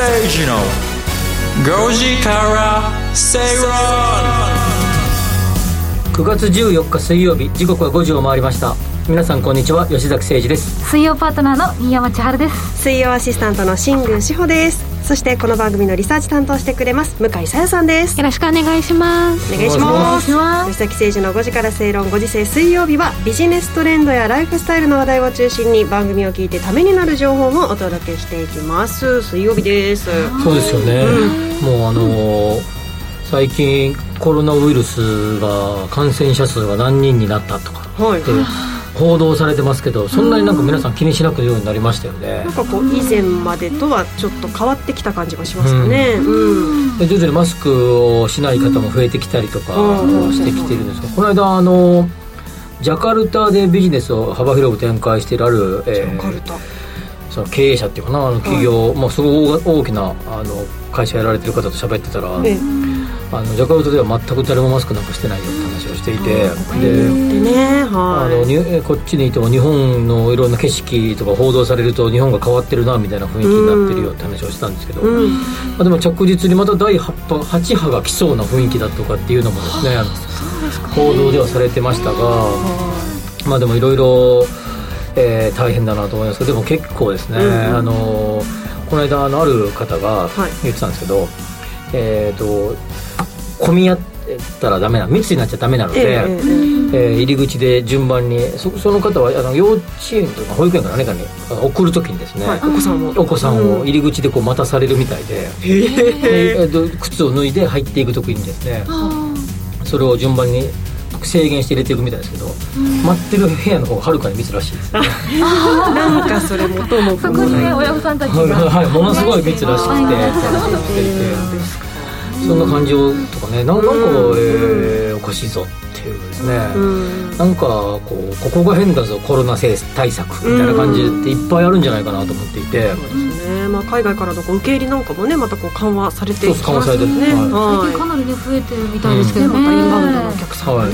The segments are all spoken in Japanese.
吉崎誠二の5時から正論9月14日水曜日時刻は5時を回りました。皆さんこんにちは吉崎誠二です。水曜パートナーの新山千春です。水曜アシスタントの新宮志保です。そしてこの番組のリサーチ担当してくれます向井さやさんです。よろしくお願いします。お願いします。吉崎誠二の5時から正論5時制水曜日はビジネストレンドやライフスタイルの話題を中心に番組を聞いてためになる情報をお届けしていきます。水曜日です。そうですよね、もうあのー最近コロナウイルスが感染者数が何人になったとかはい。って報道されてますけどそんなになんか皆さん気にしなくようになりましたよね。なんかこう以前までとはちょっと変わってきた感じがしますよね。うん、で徐々にマスクをしない方も増えてきたりとかうん。してきてるんですがこの間あのジャカルタでビジネスを幅広く展開しているある、えージャカルタ。その経営者っていうかなあの企業、まあ、すごい大大きなあの会社やられてる方と喋ってたら、えあのジャカルタでは全く誰もマスクなんかしてないよって話をしていてででねあのはいにえこっちにいても日本のいろんな景色とか報道されると日本が変わってるなみたいな雰囲気になってるよって話をしたんですけど、うん。まあ、でも着実にまた第8波 ,8 波が来そうな雰囲気だとかっていうのもですねあの報道ではされてましたがまあでもいろいろえー大変だなと思いますけどでも結構ですね、うん。あのこの間あのある方がはい。言ってたんですけど、えっ、と混み合ったらダメな密になっちゃダメなので、えええええー入り口で順番にそその方はあの幼稚園とか保育園から何かにあの送る時にですね、はいお子さんもお子さんを入り口でこう待たされるみたいで、でえ。ーと靴を脱いで入っていく時にですねそれを順番に制限して入れていくみたいですけど、待ってる部屋の方がはるかに密らしいですね。なんかそれ元も。そこにね親御さんたちはいがはいものすごい密らしくてって話をしていてそんな感じをとかね。なんなんか、えーおかしいぞっていうですね、うん。なんかこうここが変だぞコロナ対策みたいな感じっていっぱいあるんじゃないかなと思っていて、そうですね、まあ、海外からのこう受け入れなんかもねまたこう緩和されていきそうますよね緩和されてる。は最近かなりね増えてるみたいですけどねいねまたインバウンドのお客さんはい。う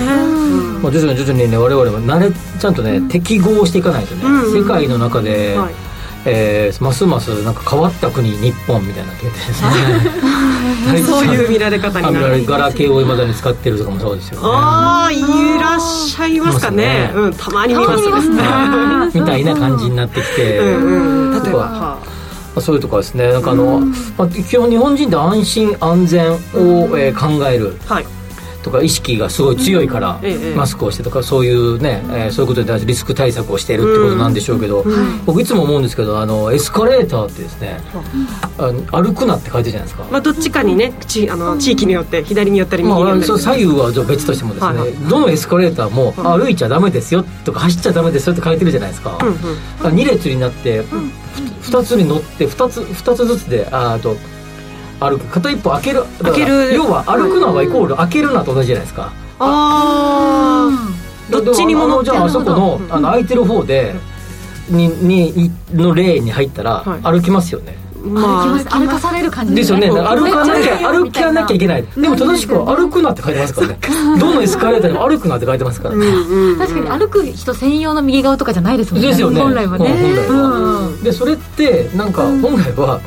ん。まあ、徐々に徐々にね我々も慣れちゃんとね適合していかないとね、世界の中で、はいえーますますなんか変わった国日本みたいになっててですね。そういう 見られ方になるガラケーをいまだに使ってるとかもそうですよね。ああいらっしゃいますかね。ね。うんたまに見ますね。みたいな感じになってきて、例えば、そういうとこですね。なんかあの、まあ、基本日本人って安心安全を、えー考える。あはいとか意識がすごい強いから、ええマスクをしてとかそういうね、えーそういうことに対してリスク対策をしているってことなんでしょうけど、僕いつも思うんですけどあのエスカレーターってですね、あの歩くなって書いてるじゃないですか、まあ、どっちかにねちあの地域によって左に寄ったり右まあ、に寄ったり、その左右はじゃあ別としてもですね、どのエスカレーターも歩いちゃダメですよとか走っちゃダメですよって書いてるじゃないですか、うんうん2列になって、2つに乗って2つ二つずつであーと歩く片一方開ける。だから開ける。要は歩くのはイコール開けるなと同じじゃないですか、ああどっちにも乗ってじゃああそこのあの空いてる方でににのレーンに入ったらはい。歩きますよね、まあ歩かされる感じ。ですよね。歩かなきゃ歩めっちゃかなきゃいけない。でも正しくは歩くなって書いてますからね。どのエスカレーターにも歩くなって書いてますから。ね、確かに歩く人専用の右側とかじゃないですもんね。ですよね。本来はね。うん本来は。うんでそれってなんか本来は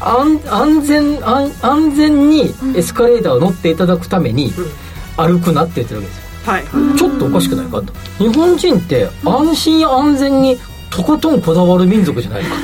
安安全安安全にエスカレーターを乗っていただくために歩くなって言ってるわけですよ。はい。ちょっとおかしくない？かと日本人って安心安全にとことんこだわる民族じゃないのか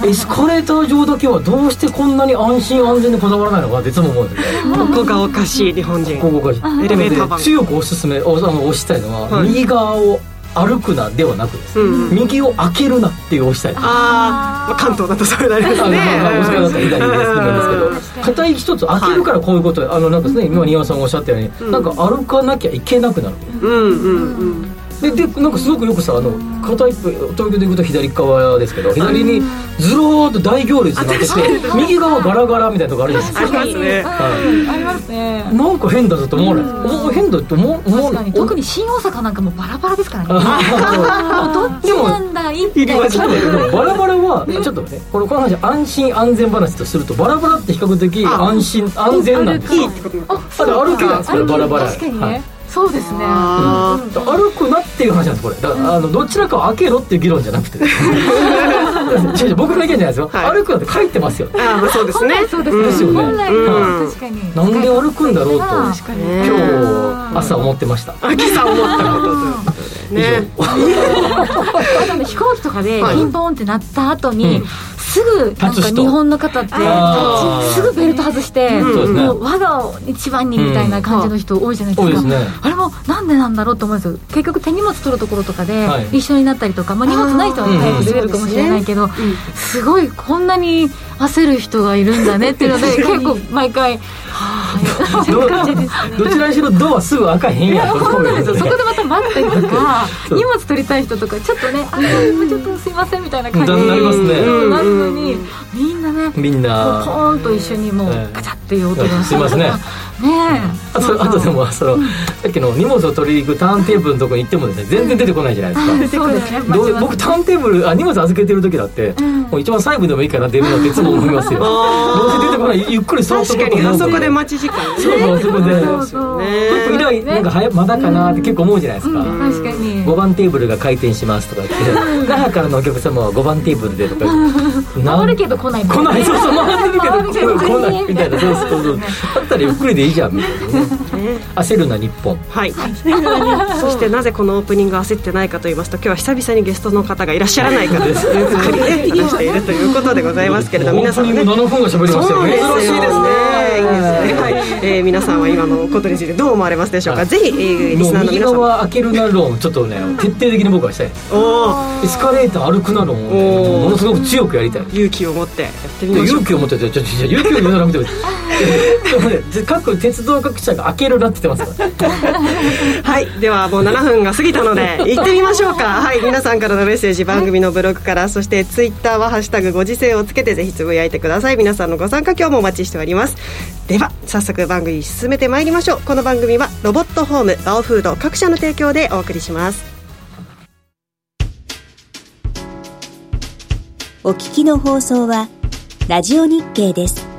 と。エスカレーター上だけはどうしてこんなに安心安全にこだわらないのかっていつも思うん。ですよここがおかしい日本人。ここがエレベーター番強くおすすめおあの押したいのは、はい。右側を歩くなではなくです、うんうん。右を開けるなって押したい。あー、まあ関東だとそうなりますね。あのまあまあ大阪だったら左ですけど片一つ開けるからこういうこと、あのなんかですね今新山さんがおっしゃったように、うん。なんか歩かなきゃいけなくなる。うんうんうんででなんかすごくよくさあの片一方東京で行くと左側ですけど左にずらーっと大行列になってて右側ガラガラみたいなとこあるじゃないですか。ありますね。ありますね。なんか変だぞと思わない？変だと思う？思わない？確かに。特に新大阪なんかもうバラバラですからね。あどっちなんだ？いってでもバラバラはちょっとねこのこの話安心安全話とするとバラバラって比較的安心安全なんですよ。いいってことあただ歩けないんですからバラバラ。確かにね、はいそうですね。あ歩くなっていう話なんですこれ。だからあのどちらかを開けろっていう議論じゃなくて。違う違う僕の意見じゃないですよ、はい。歩くなんて書いてますよ。あそうですね。そうですよね。確かに。なんで歩くんだろうと確かに。今日朝思ってました。あ今朝思ったことね。あとね飛行機とかではい。ピンポンってなった後に、うん。すぐなんか日本の方ってすぐベルト外して、もう我が一番にみたいな感じの人多いじゃないですか、多いですねあれもなんでなんだろうと思うんです。よ結局手荷物取るところとかではい。一緒になったりとか、まあ、荷物ない人は早く出れるかもしれないけど、すごいこんなに焦る人がいるんだねっていうので結構毎回はあどどちらにしろドアすぐ開かへんやん本当ですよ。そこでまた待ったりとかそう。荷物取りたい人とかちょっとねあもうちょっとすいませんみたいな感じだなりますね。そうなるのにみんなねみんこうポなーンと一緒にもうええガチャっていう音がすいませんねねあとあとでもそのさっきの荷物を取りに行くターンテーブルのところに行ってもですね全然出てこないじゃないですか。えそうですねどう僕ターンテーブルあ荷物預けてる時だって、もう一番最後でもいいかな出るのっていつも思いますよ。どうせ出てこないゆっくり座っと確かに。あそこで待待ち時間そうそうそこでそうそう。ね以来なんか早まだかなって結構思うじゃないですか、確かに。5番テーブルが開店しますとか言って那覇からのお客様は5番テーブルでとか回るけど来ない来ないそうそう回ってるけど来ないみたいなそうそうそう。だったらゆっくりでいいじゃんみたいなね。焦るな日本。はい。そしてなぜこのオープニング焦ってないかと言いますと今日は久々にゲストの方がいらっしゃらないからですゆっくりね話しているということでございますけれど皆さんね。オープニング7分が喋りましたよね。いいですね。はい、えー皆さんは今のことについてどう思われますでしょうか、はい。ぜひ、えーリスナーの皆さん。側開けるな論ちょっとね徹底的に僕はしたい。おおエスカレーター歩くな論をものすごく強くやりたい。勇気を持ってやってみましょう。勇気を持っててちょちょちょ勇気を持たなくても各鉄道各社が開けるなって言ってますからはいではもう7分が過ぎたので行ってみましょうかはい皆さんからのメッセージ番組のブログからそしてツイッターは「ハッシュタグご時世」をつけてぜひつぶやいてください皆さんのご参加今日もお待ちしておりますでは早速番組進めてまいりましょうこの番組はロボットホームバオフード各社の提供でお送りしますお聞きの放送はラジオ日経です。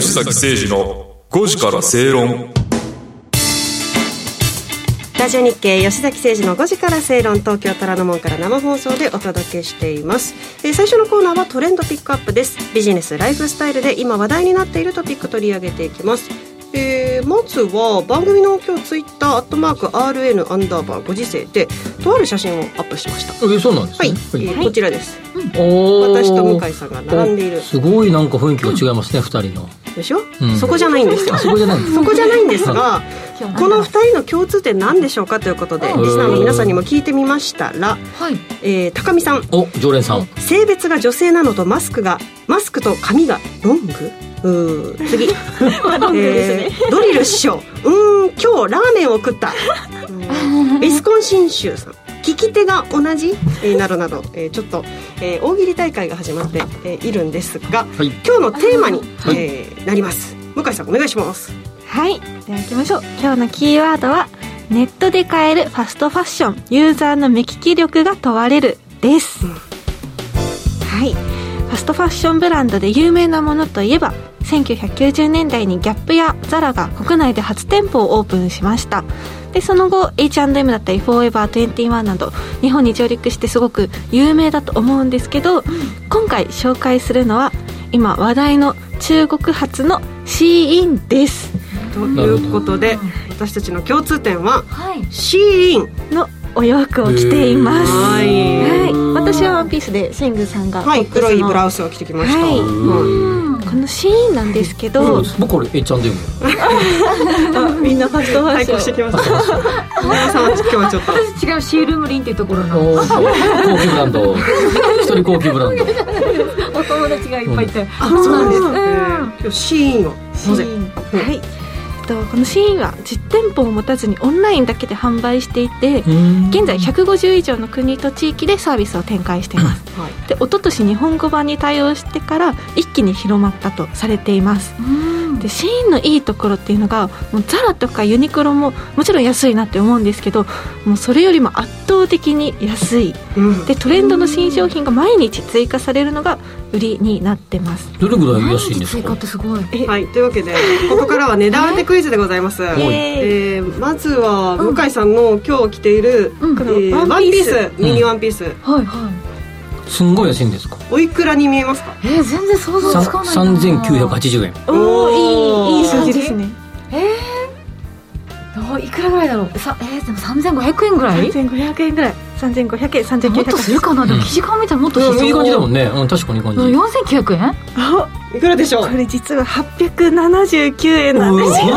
吉崎誠二の5時から正論。ラジオ日経吉崎誠二の5時から正論東京虎ノ門から生放送でお届けしています、えー最初のコーナーはトレンドピックアップです。ビジネスライフスタイルで今話題になっているトピック取り上げていきます。えーまずは番組の今日ツイッターアットマーク RN アンダーバーご時世でとある写真をアップしました。えそうなんですはい、ねえーこちらです。おー。私と向井さんが並んでいる。おすごいなんか雰囲気が違いますね、二人のでしょ、うん。そこじゃないんですよ。あそこじゃないんです。そこじゃないんですがこの2人の共通点何でしょうかということでリスナーの皆さんにも聞いてみましたら、はい。えー高見さん。お常連さん。性別が女性なのとマスクがマスクと髪がロング？うー次、えードリル師匠。うーん今日ラーメンを食った。ウィスコンシン州さん聞き手が同じ、えーなどなど、えーちょっと、えー大喜利大会が始まって、えーいるんですが、はい。今日のテーマに、はい。えーなります。向井さんお願いします。はい。では行きましょう。今日のキーワードはネットで買えるファストファッション。ユーザーの目利き力が問われるです、はい。ファストファッションブランドで有名なものといえば1990年代にギャップやザラが国内で初店舗をオープンしましたでその後 H&M だったりフォーエバー21など日本に上陸してすごく有名だと思うんですけど、今回紹介するのは今話題の中国発のシーインです。ということで私たちの共通点ははい。シーイン。のお洋服を着ています。はいはい。私はワンピースでシングさんがはい黒いブラウスを着てきました、はい。うん。このシーンなんですけど、僕これ H&M みんなファストファッ対ション抗してきました。皆さんは今日はちょっと私違うシールームリンっていうところの。高級ブランド。一人高級ブランド。お友達がいっぱいいて、あそうなんです、うん。えー今日シーンを。なぜ？はい、と、このシーンは実店舗を持たずにオンラインだけで販売していて現在150以上の国と地域でサービスを展開しています。はい。で一昨年日本語版に対応してから一気に広まったとされていますでシーンのいいところっていうのがもうザラとかユニクロももちろん安いなって思うんですけどもうそれよりも圧倒的に安い。うん。でトレンドの新商品が毎日追加されるのが売りになってます。どれぐらい安いんです追加かってすごい。はい、というわけでここからは値段当てクイズでございます、いえーまずは向井さんの今日着ている、うん。えーワンピースワンピースミニワンピース、はいはいすんごい安いんですか？おいくらに見えますか？えー、全然想像つかないな。3980円おおいいいい数字ですね。おいくらぐらいだろう？さえー、でも3500円ぐらい？3500円ぐらい。3500円もっとする3900かな？でも生地感見たらもっとしそういい感じだもんね。うん確かにいい感じ。4900円？円いくらでしょう？これ実は879円なんですよ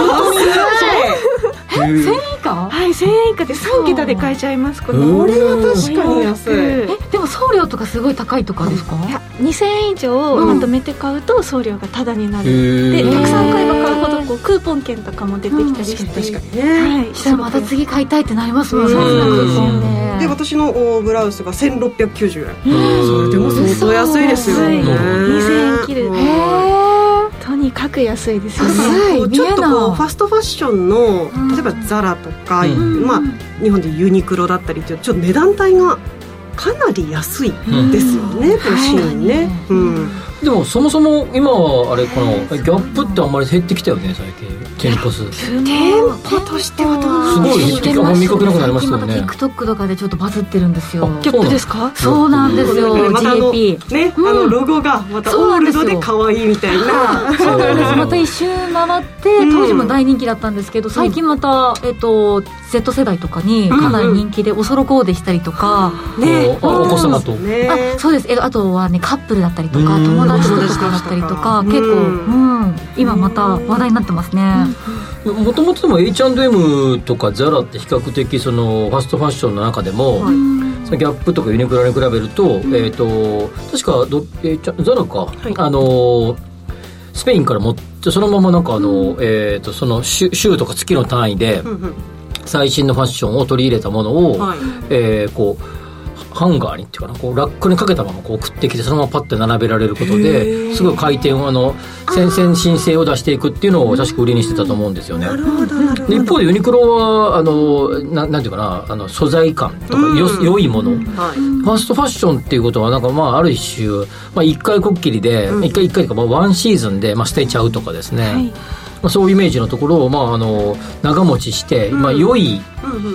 1000円以下？はい1000円以下で3桁で買えちゃいますこれは確かに安い。えでも送料とかすごい高いとかですか？いや2000円以上うんまとめて買うと送料がタダになる、でたくさん買えば買うほどこうクーポン券とかも出てきたりして、確かにね、はい。したらまた次買いたいってなりますもんうん。そんなクーポンでで私のおブラウスが1690円。それでも相当安いですよね。安い。2000円切る。うんへとにかく安いですよだねちょっとこうファストファッションのうん。例えばザラとか、うん。まあ、日本でユニクロだったりっていうちょっと値段帯がかなり安いですよね、このシーンね、うんでもそもそも今はあれこのギャップってあんまり減ってきたよね最近。店舗数店舗としてはどうな。んすごい減ってきたあんま見かけなくなりましたよね。今 TikTok とかでちょっとバズってるんですよ。あギャップですか？そうなんですよまたあの GAP ね、うんあのロゴがまたオールドで可愛いみたいな。そうなんですまた一周回ってうん。当時も大人気だったんですけど最近また、えっと、Z 世代とかにかなり人気でおそろコーデしたりとか、ね。あお子様と。ねあそうです。えあとはねカップルだったりとかうん友達とかだったりとかうん結構、うん、今また話題になってますね、もともとでも H&M とかザラって比較的そのファストファッションの中でも、はい。そのギャップとかユニクロに比べると,、えー、と確かど、えーちゃザラか、い。あのスペインから持ってそのままなんかあの、えー、とその週週とか月の単位で最新のファッションを取り入れたものを、はい。えーこうハンガーにっていうかなこうラックにかけたままこう送ってきてそのままパッて並べられることですごい回転をあの先々進性を出していくっていうのを確か売りにしてたと思うんですよね。一方でユニクロはあのななんていうかなあの素材感とかよ、うん。良いもの、はい。ファーストファッションっていうことはなんかまあある一種、まあ、一回こっきりでうん。一、回一回かまあワンシーズンで、まあ、捨てちゃうとかですね、はい。まあ、そういうイメージのところを、まあ、あの長持ちして、まあ、良い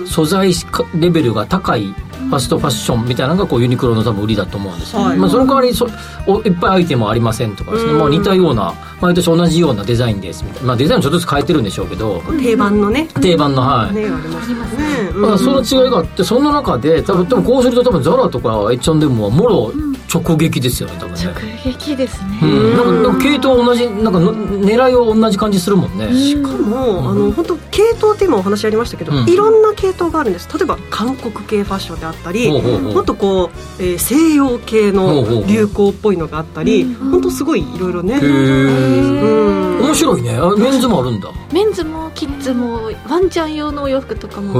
素材レベルが高いファストファッションみたいなのがこうユニクロの多分売りだと思うんですよ、はい。まあ、その代わりそおいっぱいアイテムはありませんとかですね、うんまあ、似たような毎年同じようなデザインですみたいな、まあ、デザインちょっとずつ変えてるんでしょうけど。定番のね。定番のはい、ねありますよね。まあ、その違いがあってその中で多分多分こうすると多分ザラとか H&M はもろ直撃ですよね多分ね、直撃ですね、うん、なんかなんか系統同じなんかの狙いは同じ感じするもんね、しかも、あの本当系統って今お話ありましたけど、うん。いろんな系統があるんです。例えば韓国系ファッションであったりもっとこう、えー西洋系の流行っぽいのがあったり本当すごいいろいろねうん。面白いね。あメンズもあるんだ。メンズもキッズもワンちゃん用のお洋服とかも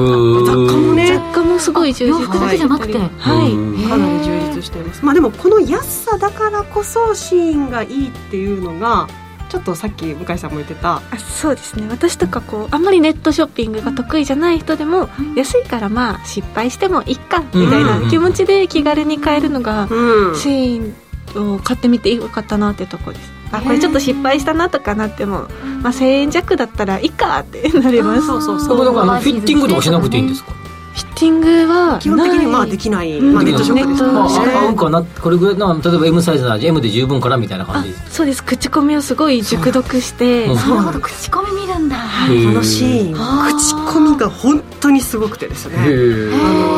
雑雑貨もね。雑貨もすごい充実洋服だけじゃなくてはい、うん。かなり充実しています。まあでもこの安さだからこそシーンがいいっていうのがちょっとさっき向井さんも言ってた。あそうですね。私とかこうあんまりネットショッピングが得意じゃない人でも、安いからまあ失敗してもいいかみたいな気持ちで気軽に買えるのが、うん。シーンを買ってみてよかったなってとこです。あこれちょっと失敗したなとかなっても、まあ、1000円弱だったらいいかってなります。そうそうそこだからフィッティングとかしなくていいんですか？フィッティングは基本的にまあできない、うんまあ、ネットショップです。かね合うかなこれぐらいな例えば M サイズなら M で十分かなみたいな感あじそうです。口コミをすごい熟読して、うんなるほど。口コミ見るんだ。このシー。ン口コミが本当にすごくてですね。あ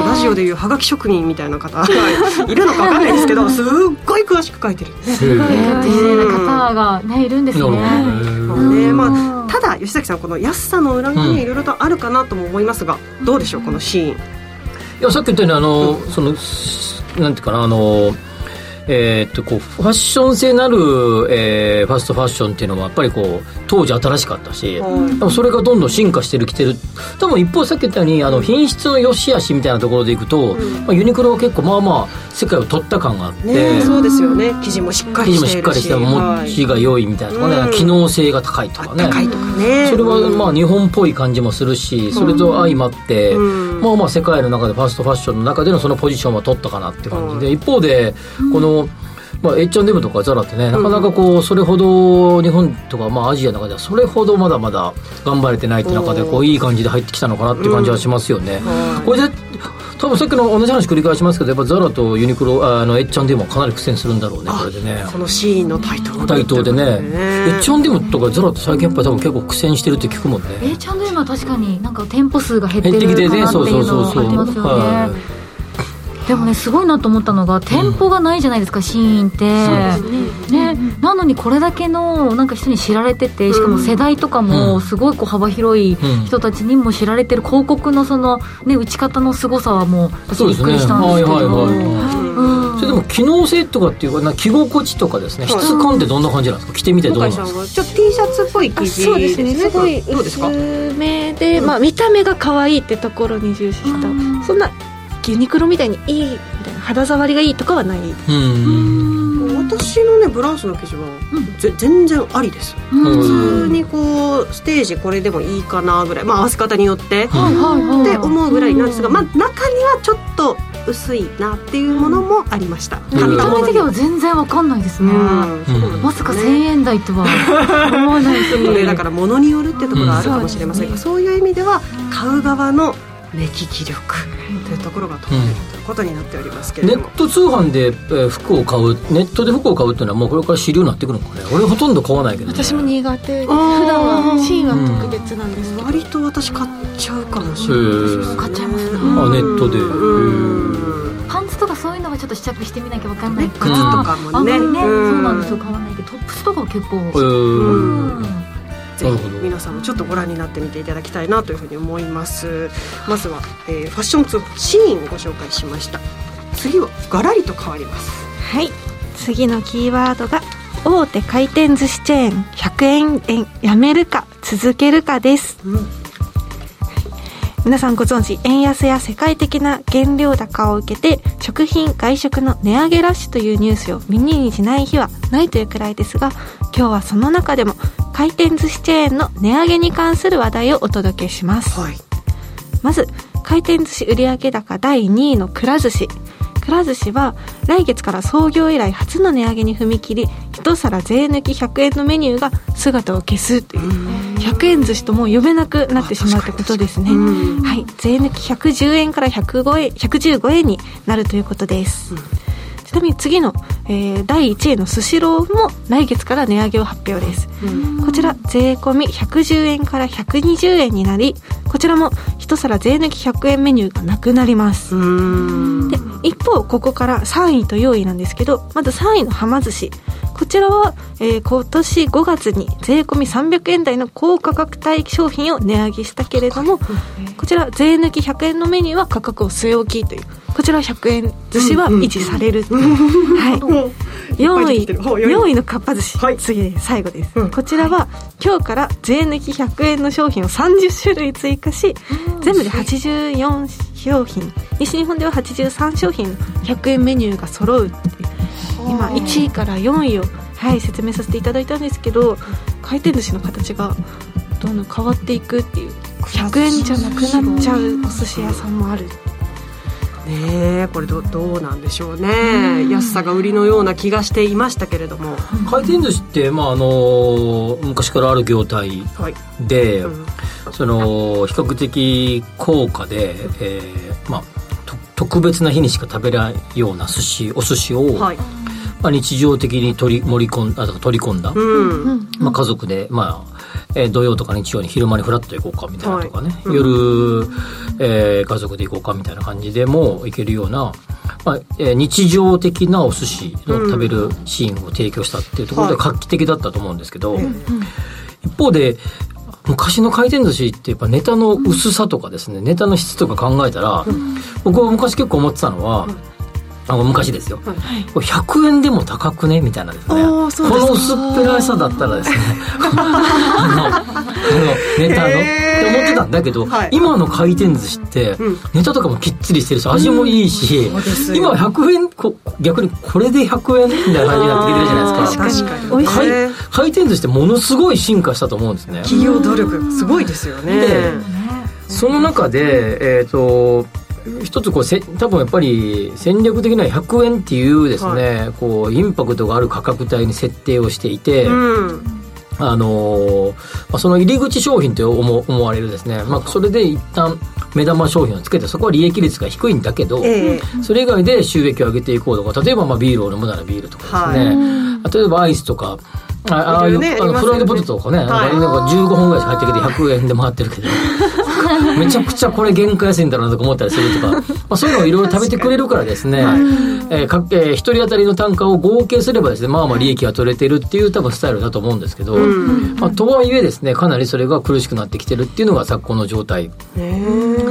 のラジオでいうはがき職人みたいな方がい。るのか分かんないですけどすっごい詳しく書いてるんです。すごい。丁寧な方がねいるんですね。ね。まあ、ただ吉崎さんこの安さの裏側にいろいろとあるかなとも思いますが、どうでしょうこのシーンいやさっき言ったようにあの、そのなんていうかなあのえー、っとこうファッション性のある、えー、ファストファッションっていうのはやっぱりこう当時新しかったし、うん、それがどんどん進化してるきてる。多分一方さっき言ったようにあの品質の良し悪しみたいなところでいくと、うん、まあ、ユニクロは結構まあまあ世界を取った感があって、ね、そうですよね。生地もしっかりして生地もしっかりして持ちが良いみたいなとかね、はい、機能性が高いとかね。高いとかね。それはまあ日本っぽい感じもするしそれと相まって、まあまあ世界の中でファストファッションの中でのそのポジションは取ったかなって感じで、一方でこの、まあ、H&M とかザラってね、なかなかこう、それほど日本とか、まあ、アジアの中ではそれほどまだまだ頑張れてないって中で、こう、いい感じで入ってきたのかなっていう感じはしますよね。これで、多分さっきの同じ話繰り返しますけど、やっぱザラとユニクロ、あの、H&M はかなり苦戦するんだろうね、これでね。このシーンの対等対等でね。H&M とかザラって最近やっぱり多分結構苦戦してるって聞くもんね。H&M は確かになんか店舗数が減ってるかなっていうのはありますよね。でもねすごいなと思ったのが店舗がないじゃないですか、シーンって。ね、ね、なのにこれだけのなんか人に知られててしかも世代とかもすごいこう幅広い人たちにも知られてる広告のその、ね、打ち方のすごさはもう私びっくりしたんですけど、それでも機能性とかっていうか着心地とかですね質感ってどんな感じなんですか？着てみてどうなんですか？ちょっと T シャツっぽい生地そうですね。すごい薄めで、まあ、見た目が可愛いってところに重視した。そんなユニクロみたいにいいみたいな肌触りがいいとかはない。私のねブラウスの生地は、ぜ全然ありです、普通にこうステージこれでもいいかなぐらい。まあ合わせ方によって、って思うぐらいなんですが、まあ、中にはちょっと薄いなっていうものもありました、見た目的には全然わかんないですね、まさか1000円台とは。思わないですね。だから物によるってところはあるかもしれませんが、そういう意味では買う側の目利き力というところが問われるということになっておりますけれども、ネット通販で、え服を買うネットで服を買うっていうのはもうこれから主流になってくるのかね。俺ほとんど買わないけど、ね、私も苦手。普段はシーンは特別なんですけど、割と私買っちゃうかもしれない買っちゃいますね。あネットで。パンツとかそういうのはちょっと試着してみなきゃ分かんない靴とかもね。ねそうなんですよ。買わないけどトップスとかは結構うんぜひ皆さんもちょっとご覧になってみていただきたいなというふうに思います。まずは、えー、ファッションツーシーンをご紹介しました。次はガラリと変わります。はい。次のキーワードが大手回転寿司チェーン100円円やめるか続けるかです、うん皆さんご存知円安や世界的な原料高を受けて食品外食の値上げラッシュというニュースを耳にしない日はないというくらいですが今日はその中でも回転寿司チェーンの値上げに関する話題をお届けします、はい、まず回転寿司売上高第2位のくら寿司くら寿司は来月から創業以来初の値上げに踏み切り一皿税抜き100円のメニューが姿を消すという。100円寿司とも呼べなくなってしまうということですね。はい。税抜き110円から105円115円になるということです、ちなみに次の、えー、第1位のスシローも来月から値上げを発表です、うん、こちら税込み110円から120円になりこちらも一皿税抜き100円メニューがなくなります。で一方ここから3位と4位なんですけどまず3位のはま寿司。こちらは、えー、今年5月に税込み300円台の高価格帯商品を値上げしたけれどもこちら税抜き100円のメニューは価格を据え置きというこちら100円寿司は維持される、うんうん、はい、4位4位のかっぱ寿司、はい、次最後です、うん、こちらは今日から税抜き100円の商品を30種類追加し全部で84商品。西日本では83商品100円メニューが揃う今1位から4位を、はい、説明させていただいたんですけど回転寿司の形がどんどん変わっていくっていう。100円じゃなくなっちゃうお寿司屋さんもあるねこれどどうなんでしょうね、安さが売りのような気がしていましたけれども。回転寿司って、まあ、あの昔からある業態で、はい。うん、その比較的高価で、えーまあ、特別な日にしか食べないような寿司お寿司を、はい。まあ、日常的に取り盛り込んあ取り込んだ、うん。まあ、家族で、まあえー土曜とか日曜に昼間にフラッと行こうかみたいなとかね、はい。うん。夜、えー家族で行こうかみたいな感じでも行けるような、まあえー日常的なお寿司の食べるシーンを提供したっていうところではい。画期的だったと思うんですけど、一方で昔の回転寿司ってやっぱネタの薄さとかですねネタの質とか考えたら、僕は昔結構思ってたのは、あの昔ですよ、これ100円でも高くね？みたいなですね。この薄っぺらさだったらですね。あのネタの、って思ってたんだけど、はい。今の回転寿司って、うん。ネタとかもきっちりしてるし味もいいし、そうです。よ今100円こ逆にこれで100円みたいな感じになってきてるじゃないですか。確かに。回ね。回転寿司ってものすごい進化したと思うんですね。企業努力すごいですよね。でその中で、えっ、と、一つこうせ多分やっぱり戦略的には100円っていうですね、こうインパクトがある価格帯に設定をしていて、うん。あのーまあ、その入り口商品と思思われるですね、まあ、それで一旦目玉商品をつけてそこは利益率が低いんだけど、ええ。それ以外で収益を上げていこうとか例えばまあビールを飲むならビールとかですね、例えばアイスとかあああいう、ねあのフライドポテトとかね、はい。なんか15本ぐらいしか入ってきて100円で回ってるけど めちゃくちゃこれ原価安いんだろうなとか思ったりするとか、まあ、そういうのをいろいろ食べてくれるからですね、えーかえー一人当たりの単価を合計すればですねまあまあ利益が取れてるっていう多分スタイルだと思うんですけど、まあ、とはいえですねかなりそれが苦しくなってきてるっていうのが昨今の状態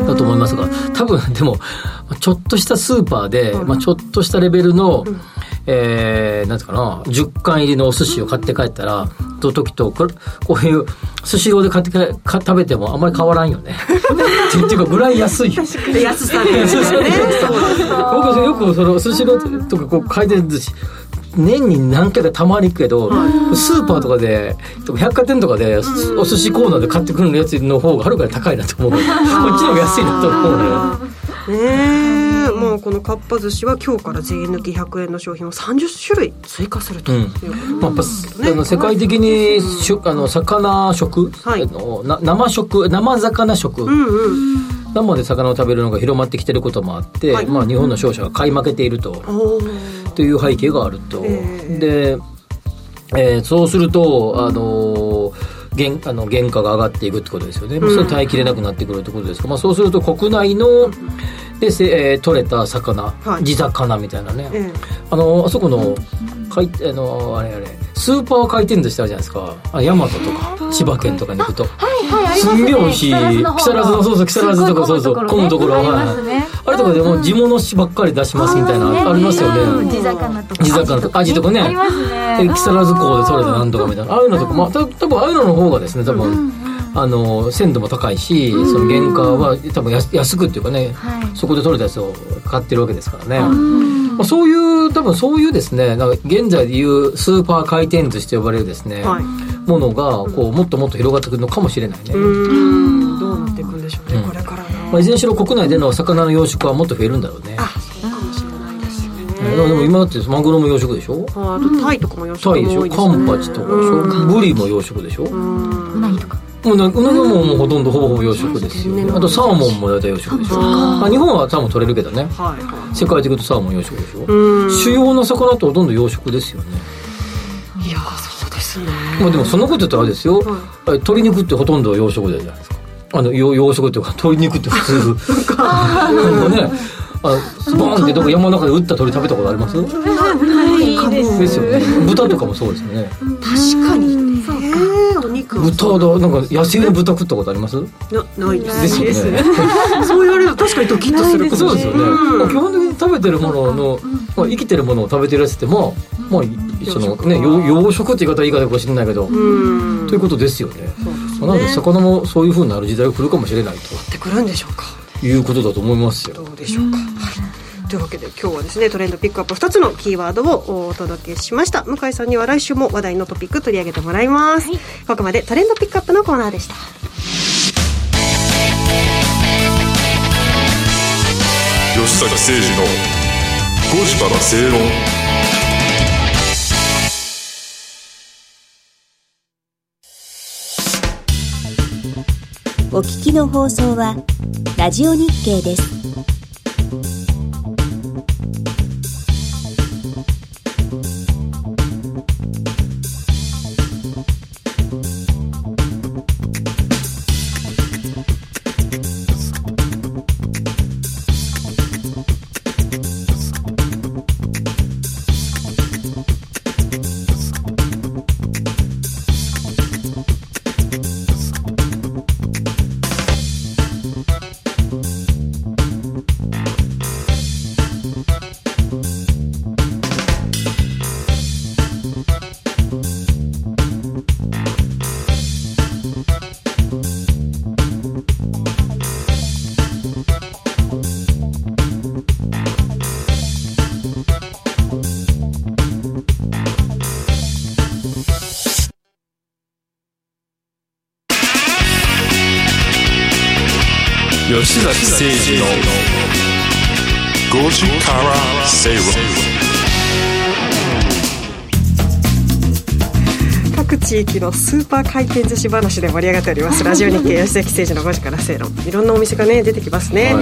だと思いますが多分でもちょっとしたスーパーで、まあ、ちょっとしたレベルの、えー、なんていうかな10貫入りのお寿司を買って帰ったらと時とこういうスシローで買ってかか食べてもあんまり変わらんよね。っていうかぐらい安いよ。安さで そうそうね僕よくそのスシローとかこう回転寿司年に何回かたまに行くけど、スーパーとかで百貨店とかでお寿司コーナーで買ってくるやつの方がはるかに高いなと思う。こっちの方が安いなと思うのよ。ねえまあこのかっぱ寿司は今日から税抜き100円の商品を30種類追加するということまあ、やっぱあの世界的にしゅあの魚食、はい。あのな生食生魚食、うんうん。生で魚を食べるのが広まってきてることもあって、はい。まあ、日本の商社が買い負けていると。おーという背景があると。ええ。で、えーそうすると、あのー原あの原価が上がっていくってことですよね、それ耐えきれなくなってくるってことですか、まあ、そうすると国内のでせ、えー取れた魚、はい。地魚みたいなね、えあのあそこのかいあのあれあれスーパー回転寿司あるじゃないですか。あ大和とか千葉県とかに行くと。はいはいありますすんげえ美味しい。木更津の方木更津のそうそう木更津とかそうそう混むところはい。あれとかでも地物ばっかり出しますみたいなありますよね。地魚とか地魚とか味とかね。ありますえね木更津港で取れたなんとかみたいな。ああいうのとかまあた多分ああいうのの方がですね多分あの鮮度も高いしその原価は多分安安くっていうかねはい。そこで取れたやつを買ってるわけですからね、まあ、そういう多分そういうですねなんか現在でいうスーパー回転寿司と呼ばれるですね、はい。ものがこうもっともっと広がってくるのかもしれないね、うどうなっていくんでしょうね、うん。これからなまあ、いずれにしろ国内での魚の養殖はもっと増えるんだろうね。あそうかもしれないですよねえでも今だってマグロも養殖でしょ？ああとタイとかも養殖タイでしょ。カンパチとかでしょ？ブリも養殖でしょ？うん。うなぎとかもうなうなぎももうほとんどほぼほぼ養殖ですよ、ね、あとサーモンも大体養殖でしょまあ、日本はサーモン取れるけどね。はいはい。世界的にとサーモン養殖でしょ。うん。主要な魚ってほとんど養殖ですよね。いやそうですね。まあでもそんなこと言ったらあれですよ、え鶏肉ってほとんど養殖じゃないですか。あの養養殖っていうか鶏肉って普通。なんか。ね。あボーンってどこ山の中で撃った鶏食べたことあります？ないです。ですよね。豚とかもそうですよね。確かにね。お肉は豚だなんか野生の豚食ったことあります？なないですですよね。そう言われると確かにドキッとする。かもそうですよね、うん。まあ基本的に食べてるものの、まあ、生きてるものを食べてるやつってまあまあそのね養養殖って言い方はいいかもしれないけど、うん。ということですよね。そうですまあなのでね魚もそういうふうになる時代が来るかもしれないってくるんでしょうか。ということだと思いますよ。どうでしょうか、はいというわけで今日はですねトレンドピックアップ2つのキーワードをお届けしました。向井さんには来週も話題のトピック取り上げてもらいます、ここまでトレンドピックアップのコーナーでした。吉崎誠二の5時から正論お聞きの放送はラジオ日経です。誠二の5時から正論各地域のスーパー回転寿司話で盛り上がっております。ラジオ日経吉崎誠二の5時から正論。いろんなお店がね出てきますね、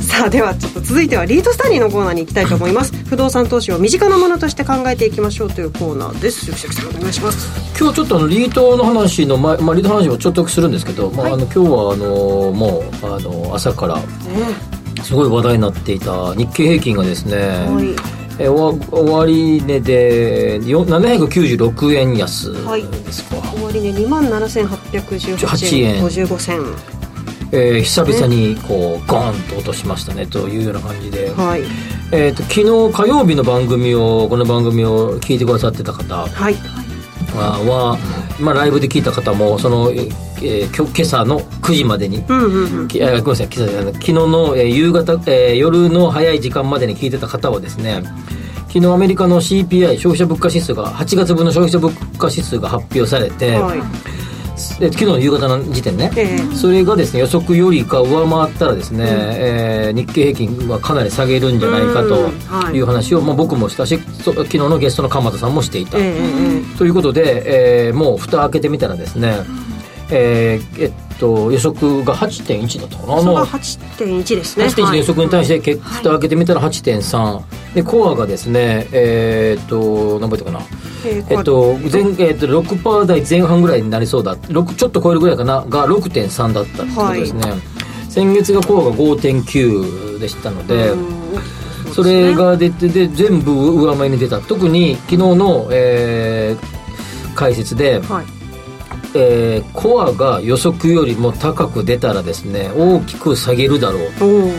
さあではちょっと続いてはリートスタディのコーナーに行きたいと思います。不動産投資を身近なものとして考えていきましょうというコーナーです。吉崎さんお願いします今日ちょっとあのリートの話の前、まあ、リートの話もちょっとするんですけど、まあ、あの今日はあのもうあの朝からすごい話題になっていた日経平均がですね、はいえ終わ終値でよ796円安ですか、終わりね2万7818円55銭えー、久々にこうゴーンと落としましたねというような感じで、はい。えー、と昨日火曜日の番組をこの番組を聞いてくださってた方。はいは、まあ、ライブで聞いた方もその、えー今朝の9時までに、うんうんうん。ごめんなさい昨日の、えー夕方、えー夜の早い時間までに聞いてた方はですね昨日アメリカの CPI 消費者物価指数が8月分の消費者物価指数が発表されて、はいで昨日の夕方の時点ね、ええ。それがですね予測よりか上回ったらですね、えー日経平均はかなり下げるんじゃないかうんはい。という話を、まあ、僕もしたしそ昨日のゲストの鎌田さんもしていた、ええええ。ということで、えーもう蓋開けてみたらですね、えーえっと予測が8.1だったかな？あそれがの8.1ですね。8.1の予測に対して、けはい。蓋開けてみたら8.3でコアがですねえーっと何倍かな？えっと前えっと、6%台前半ぐらいになりそうだ。6ちょっと超えるぐらいかな？が6.3だったってことですね、先月がコアが5.9でしたので、それが出てで全部上前に出た。特に昨日の、えー解説で、はいえーコアが予測よりも高く出たらですね大きく下げるだろう。おお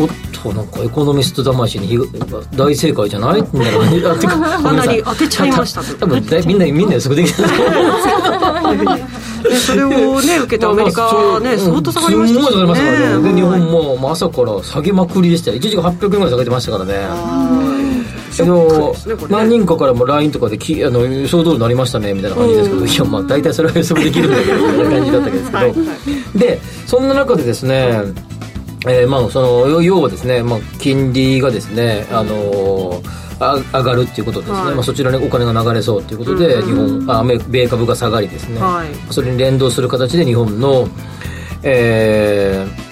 おっとなんかエコノミスト魂にひ大正解じゃない？みたいなか かなり当てちゃいました。多分みんなみんな予測できた それをね受けてアメリカはね相当下がりましたすんごい下がりましたからね、で日はい。本もまあ朝から下げまくりでした。よ一時800円ぐらい下げてましたからねシあのョックですねこれね。何人かからも LINE とかできあの予想通りになりましたねみたいな感じですけど、いやまあ大体それは予測できるんだけどみたいな感じだったわけど、はいでそんな中でですね、えーまあその要要はですね、まあ、金利がですねあのあ上がるっていうことですね、はい。まあ、そちらにお金が流れそうということで、日本あ米株が下がりですね、はい。それに連動する形で日本のえー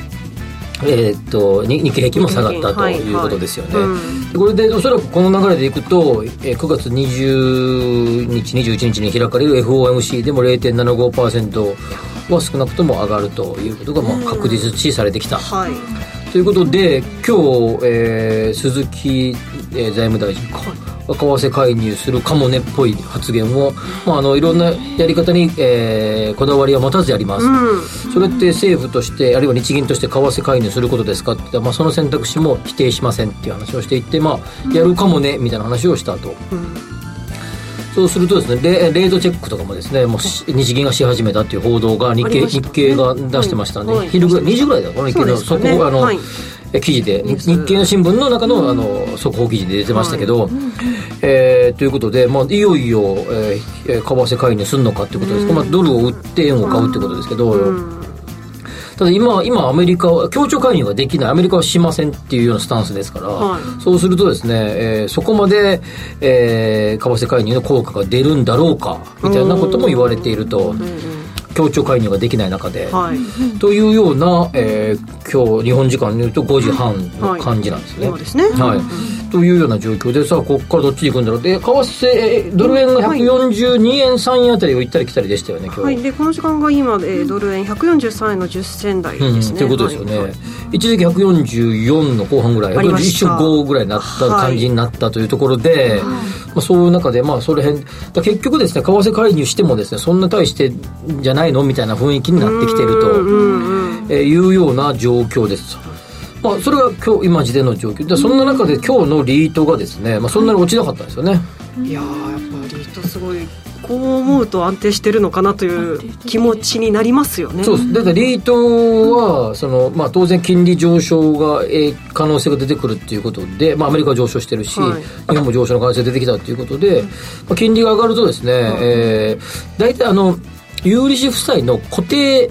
えーっとに日経平均も下がったとはいい。うことですよね、はいうん。でこれでおそらくこの流れでいくと、えー9月20日21日に開かれる FOMC でも0.75%は少なくとも上がるということがまあ確実視されてきた、はいということで今日、えー鈴木、えー財務大臣か為替介入するかもねっぽい発言を、まあ、あのいろんなやり方に、えーこだわりは持たずやります、うん。それって政府としてあるいは日銀として為替介入することですかって言ったら、まあ、その選択肢も否定しませんっていう話をしていって、まあ、やるかもねみたいな話をしたと、そうするとですねレレートチェックとかもですねもうし日銀がし始めたっていう報道が日経,、日経が出してましたね、はい。昼ぐらい2時ぐらいだから日経のそうですかね速報あの、はい。え記事で。日経の新聞の中のあの速報記事で出てましたけど、えーということで、まあ、いよいよ、えーえー為替介入するのかということです。か、まあ、ドルを売って円を買うってことですけど、ただ今今アメリカは協調介入ができないアメリカはしませんっていうようなスタンスですから、はい。そうするとですね、えーそこまで、えー為替介入の効果が出るんだろうかみたいなことも言われていると、協調介入ができない中で、はい。というような、えー今日日本時間でいうと5時半の感じなんですね。そうですね。はい、というような状況でさあここからどっちに行くんだろう。で為替えードル円が142円3円あたりを行ったり来たりでしたよね今日。はい、でこの時間が今、えードル円143円の10銭台ですね、ということですよね、はい。一時期144の後半ぐらいありました。一瞬5ぐらいになった感じになったというところで、まあ、そういう中で、まあ、それ辺だ結局ですね為替介入してもですねそんな大してじゃないのみたいな雰囲気になってきていると、えーいうような状況ですまあ、それが今日今時点の状況。でそんな中で今日のリートがですね、まあ、そんなに落ちなかったんですよね、いやーやっぱり人すごいこう思うと安定してるのかなという気持ちになりますよね。そうです。だからリートはその、まあ、当然金利上昇が、えー可能性が出てくるっていうことで、まあ、アメリカは上昇してるし、はい。日本も上昇の可能性が出てきたっていうことで、まあ、金利が上がるとですね、えー大体あの有利子負債の固定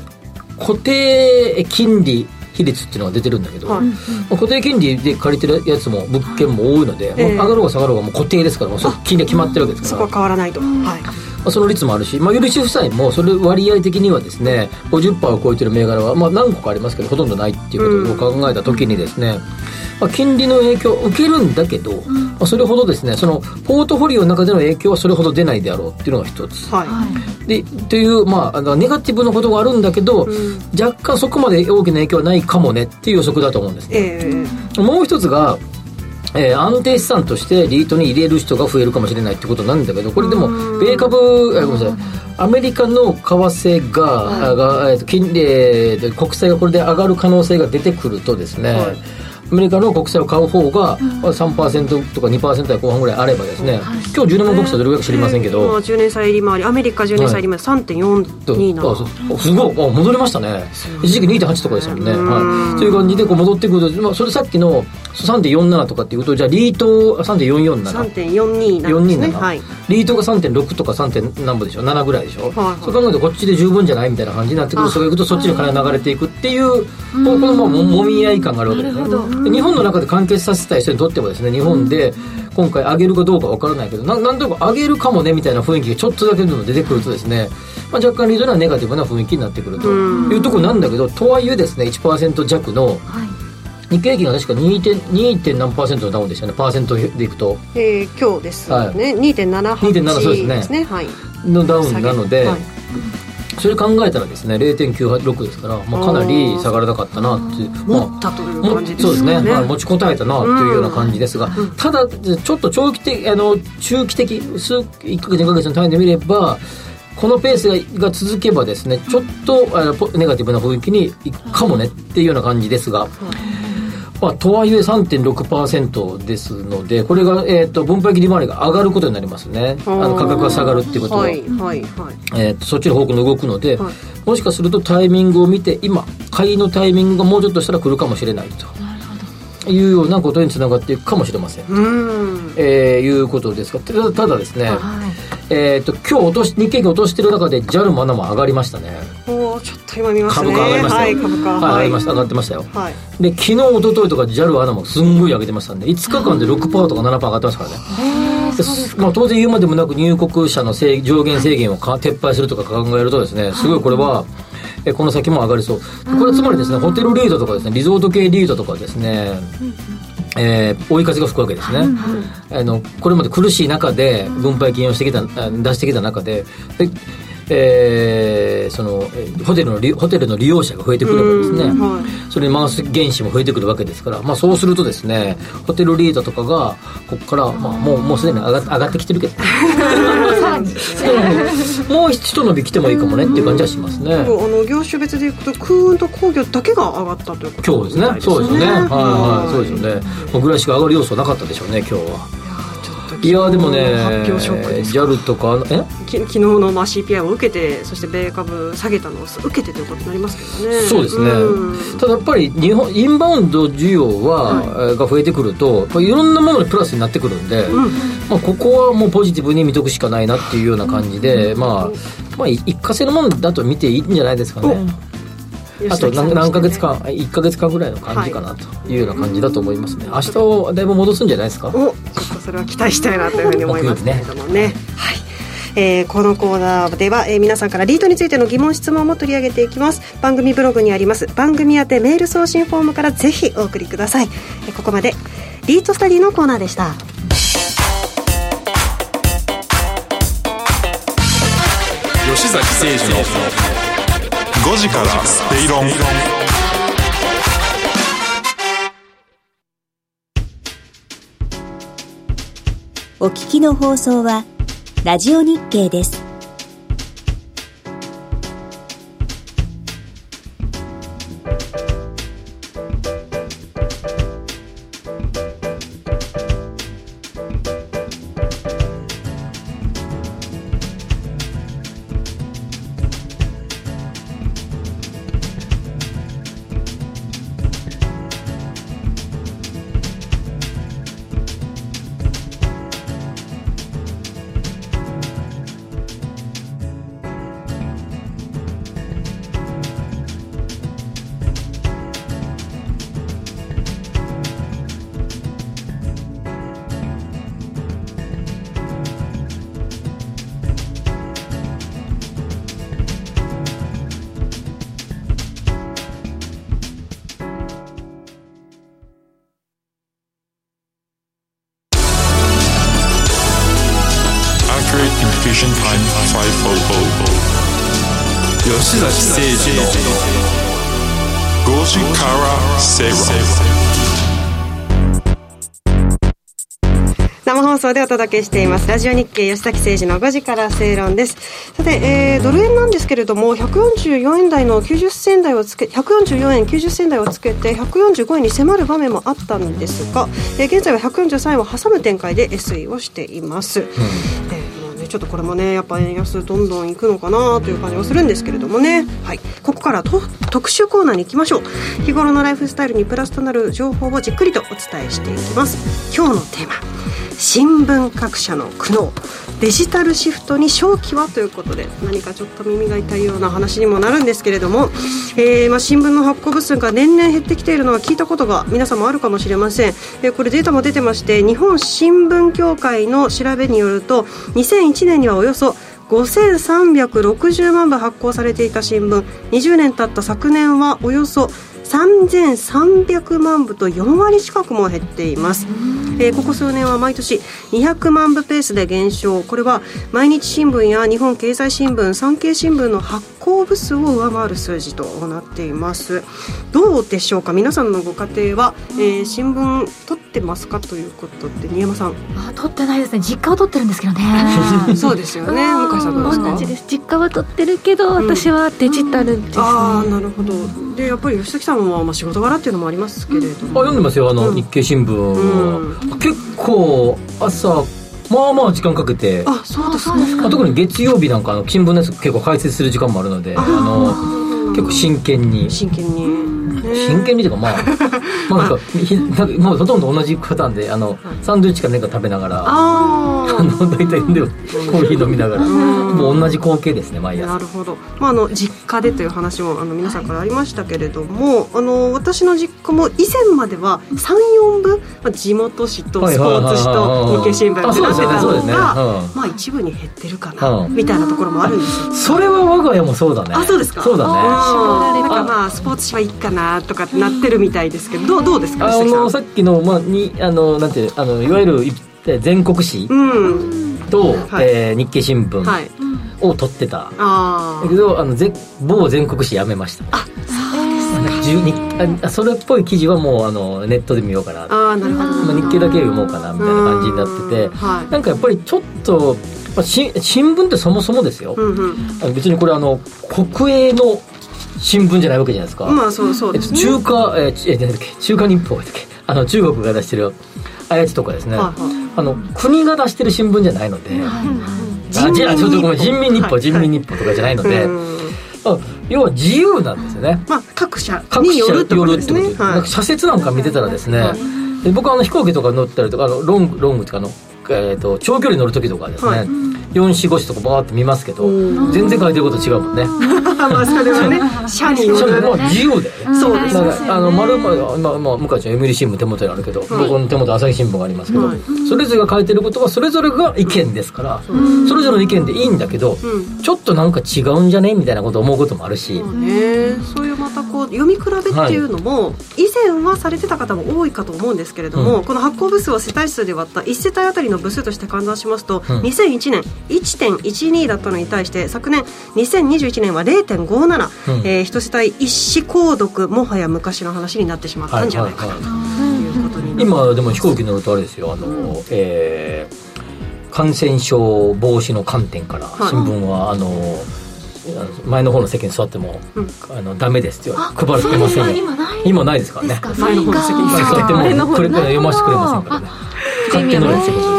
固定金利比率っていうのが出てるんだけど、はい。まあ固定金利で借りてるやつも物件も多いので、ええ。もう上がろうが下がろうがもう固定ですからもうそ金利が決まってるわけですそこからは変わらないと、はいまあ、その率もあるし、まあ、許し負債もそれ割合的にはですね50%を超えてる銘柄は、まあ、何個かありますけどほとんどないっていうことを考えた時にですね、まあ、金利の影響を受けるんだけど、まあ、それほどですねそのポートフォリオの中での影響はそれほど出ないであろうっていうのが一つ。はい。でという、まああの、ネガティブなことがあるんだけど、若干そこまで大きな影響はないかもねっていう予測だと思うんですね。ええ。もう一つが、えー安定資産としてリートに入れる人が増えるかもしれないってことなんだけどこれでも米株あごめんなさい。アメリカの為替が,、あがえーと金利えーと国債がこれで上がる可能性が出てくるとですね、はいアメリカの国債を買う方が3%とか2%や後半ぐらいあればですね、今日10年も国債どれぐらいか知りませんけど、まあ、10年債利回りアメリカ10年債利回り3.42なあそう。すごい。あ戻りましたね。一時期2.8とかでしたもんね。はい、いう感じでこう戻ってくると、まあ、それさっきの3.47とかっていうとじゃあリート3.44なら3.42なんですね。427、はい。リートが3.6とか 3. 点何歩でしょ7ぐらいでしょ、はいはい。そう考えるとこっちで十分じゃないみたいな感じになってくる。それがいくとそっちに金が流れていくっていうこのまあももみ合い感があるわけですねで日本の中で完結させたい人にとってはですね日本で今回上げるかどうかわからないけどななんとなく上げるかもねみたいな雰囲気がちょっとだけでも出てくるとですね、まあ、若干リードにはネガティブな雰囲気になってくるというところなんだけどとはいえですね1%弱の日経平均が確か 2. 点 2. 点何パーセントのダウンでしたねパーセントでいくと。えー今日ですね、はい。2.78 2.7そうですね。ですね。はい。のダウンなので、はいそれ考えたらですね0.96ですから、まあ、かなり下がらなかったなっていうまあ持ったというも感じですそうですね、ねまあ、持ちこたえたなっていうような感じですが、ただちょっと長期的あの中期的数1か月2か月の単位で見ればこのペースがが続けばですねちょっとあのポネガティブな雰囲気にいくかもねっていうような感じですが、まあ、とはいえ3.6%ですのでこれが、えー、と分配金利回りが上がることになりますね。あの価格が下がるっていうことは、はいはいはい。えーとそっちの方向に動くので、はい。もしかするとタイミングを見て今買いのタイミングがもうちょっとしたら来るかもしれないと。いうようなことにつながっていくかもしれません、うん。えーいうことですがただただですね、えー、と今日落とし日経平均落としてる中で JAL も ANA も上がりましたねちょっと今見ましたね。株価上がりましたよ、はい株価。はい、上がりました。上がってましたよ。はい。で昨日一昨日とか JAL アナもすんごい上げてましたんで5日間で6%とか7%上がってますからね。でまあ、当然言うまでもなく入国者の制上限制限をか撤廃するとか考えるとですねすごいこれは、えこの先も上がりそう。これつまりですねホテルリードとかですねリゾート系リードとかですねえー追い風が吹くわけですね、あのこれまで苦しい中で分配金をしてきたあ出してきた中でで、えーそのえーホテルの利ホテルの利用者が増えてくればですね、それに回す原資も増えてくるわけですから、まあ、そうするとですねホテルリードとかがここから、まあ、もうもうすでに上が上がってきてるけど。もう一伸び来てもいいかもねっていう感じはしますね、あの業種別でいくと空運と工業だけが上がったということ今日ですね。そうですよね。はいはい。そうですよね。もうぐらいしか上がる要素なかったでしょうね今日はいやでもね発表ショックですか？JAL とかえ？き昨日のまあ CPI を受けてそして米株下げたのを受けてということになりますけどね。そうですね、うん。ただやっぱり日本インバウンド需要は、えーが増えてくるといろんなものにプラスになってくるんで、まあ、ここはもうポジティブに見とくしかないなっていうような感じで、まあ、まあい一過性のものだと見ていいんじゃないですかねあと何何ヶ月間1ヶ月間ぐらいの感じかなと。い。うような感じだと思いますね。明日をだいぶ戻すんじゃないですか？おちょっとそれは期待したいなというふうに思いますけれどもね。はい。えーこのコーナーでは、えー皆さんからリートについての疑問質問も取り上げていきます。番組ブログにあります。番組宛てメール送信フォームからぜひお送りください、えーここまでリートスタディのコーナーでした。吉崎誠二の5時からステイロンお聞きの放送はラジオ日経です。送でお届けしています。ラジオ日経吉崎誠二の5時から正論です。さて、えー、ドル円なんですけれども144円台の90銭台をつけ144円90銭台をつけて145円に迫る場面もあったんですが、えー、現在は143円を挟む展開で SE をしています、うん、えーちょっとこれもねやっぱ円安どんどんいくのかなという感じはするんですけれどもね。はい。ここからと特集コーナーに行きましょう。日頃のライフスタイルにプラスとなる情報をじっくりとお伝えしていきます。今日のテーマ新聞各社の苦悩デジタルシフトに勝機はということで何かちょっと耳が痛いような話にもなるんですけれども、えー、まあ、新聞の発行部数が年々減ってきているのは聞いたことが皆さんもあるかもしれません、えー、これデータも出てまして日本新聞協会の調べによると2001年にはおよそ5360万部発行されていた新聞。20年経った昨年はおよそ3300万部と4割近くも減っています、えー、ここ数年は毎年200万部ペースで減少。これは毎日新聞や日本経済新聞産経新聞の発行部数を上回る数字となっています。どうでしょうか？皆さんのご家庭は、えー、新聞取ってますか？ということで新山さん。あ取ってないですね。実家は取ってるんですけどね。そうですよね。向井さんどうですか？同じです。実家は取ってるけど、うん、私はデジタルです、ね、ああなるほど。でやっぱり吉崎さんはまあ仕事柄っていうのもありますけれども、あ読んでますよ。あの、日経新聞、うん、結構朝まあまあ時間かけて。あそうですか。特に月曜日なんかの新聞のやつ結構解説する時間もあるのであの結構真剣に。真剣に真剣にというかまあまあなんかもうほとんど同じパターンであのサンドイッチか何か食べながらあの大体でコーヒー飲みながらもう同じ光景ですね毎朝。なるほど、まあ、あの実家でという話もあの皆さんからありましたけれどもあの私の実家も以前までは34部、まあ、地元紙とスポーツ紙と日経新聞ってなってたのが、まあ一部に減ってるかなみたいなところもあるんですそれは我が家もそうだね。あそうですか。そうだね。だからまあスポーツ紙はいいかなとかなってるみたいですけどどうどうですかあのさっきの,、まあ、にあのなんてあのいわゆる全国紙と、うん。はい、えー、日経新聞を取ってた、はい、だけどあのぜ某全国紙やめました。ああそれっぽい記事はもうあのネットで見ようかな。あなるほど、まあ、日経だけ読もうかなみたいな感じになってて、はい、なんかやっぱりちょっと、まあ、し新聞ってそもそもですよ、うんうん、別にこれあの国営の新聞じゃないわけじゃないですか。まあそうそうです、ね、中華えー、えー、なんだっけ？中華日報だっけ？あの中国が出してるあやつとかですね、はいはい、あの国が出してる新聞じゃないので、はいはい、あじゃちょっとごめん人民日報、はい、人民日報とかじゃないので、あ要は自由なんですよね、まあ、各社によるってことですね、はい、社説なんか見てたらですね、はい、僕あの飛行機とか乗ったりとかあのロングロングっていうかあのえーと、長距離乗る時とかですね、はい、4四五紙とかバーって見ますけど全然書いてること違うもんね。まあそれはね社による、ね、自由で。そうです。ね。あの丸々、まあまあ、向井ちゃん読売新聞手元にあるけど、はい、僕の手元朝日新聞がありますけど、はい、それぞれが書いてることはそれぞれが意見ですから、それぞれの意見でいいんだけど、ちょっとなんか違うんじゃね？みたいなことを思うこともあるし。そうね。そういうこう読み比べっていうのも、以前はされてた方も多いかと思うんですけれども、うん、この発行部数を世帯数で割った1世帯あたりの部数として換算しますと、うん、2001年1.12だったのに対して昨年2021年は0.57、うん、えー、一世帯一子購読もはや昔の話になってしまったんじゃないかなということに今でも飛行機乗るとあれですよ。あの、うん、えー、感染症防止の観点から新聞は、はい、あの前の方の席に座っても、うん、あのダメですって配られてませんよ今ないですからね。前の方の席に座って。もこれから読ませてくれませんからね。勝手乗る席そう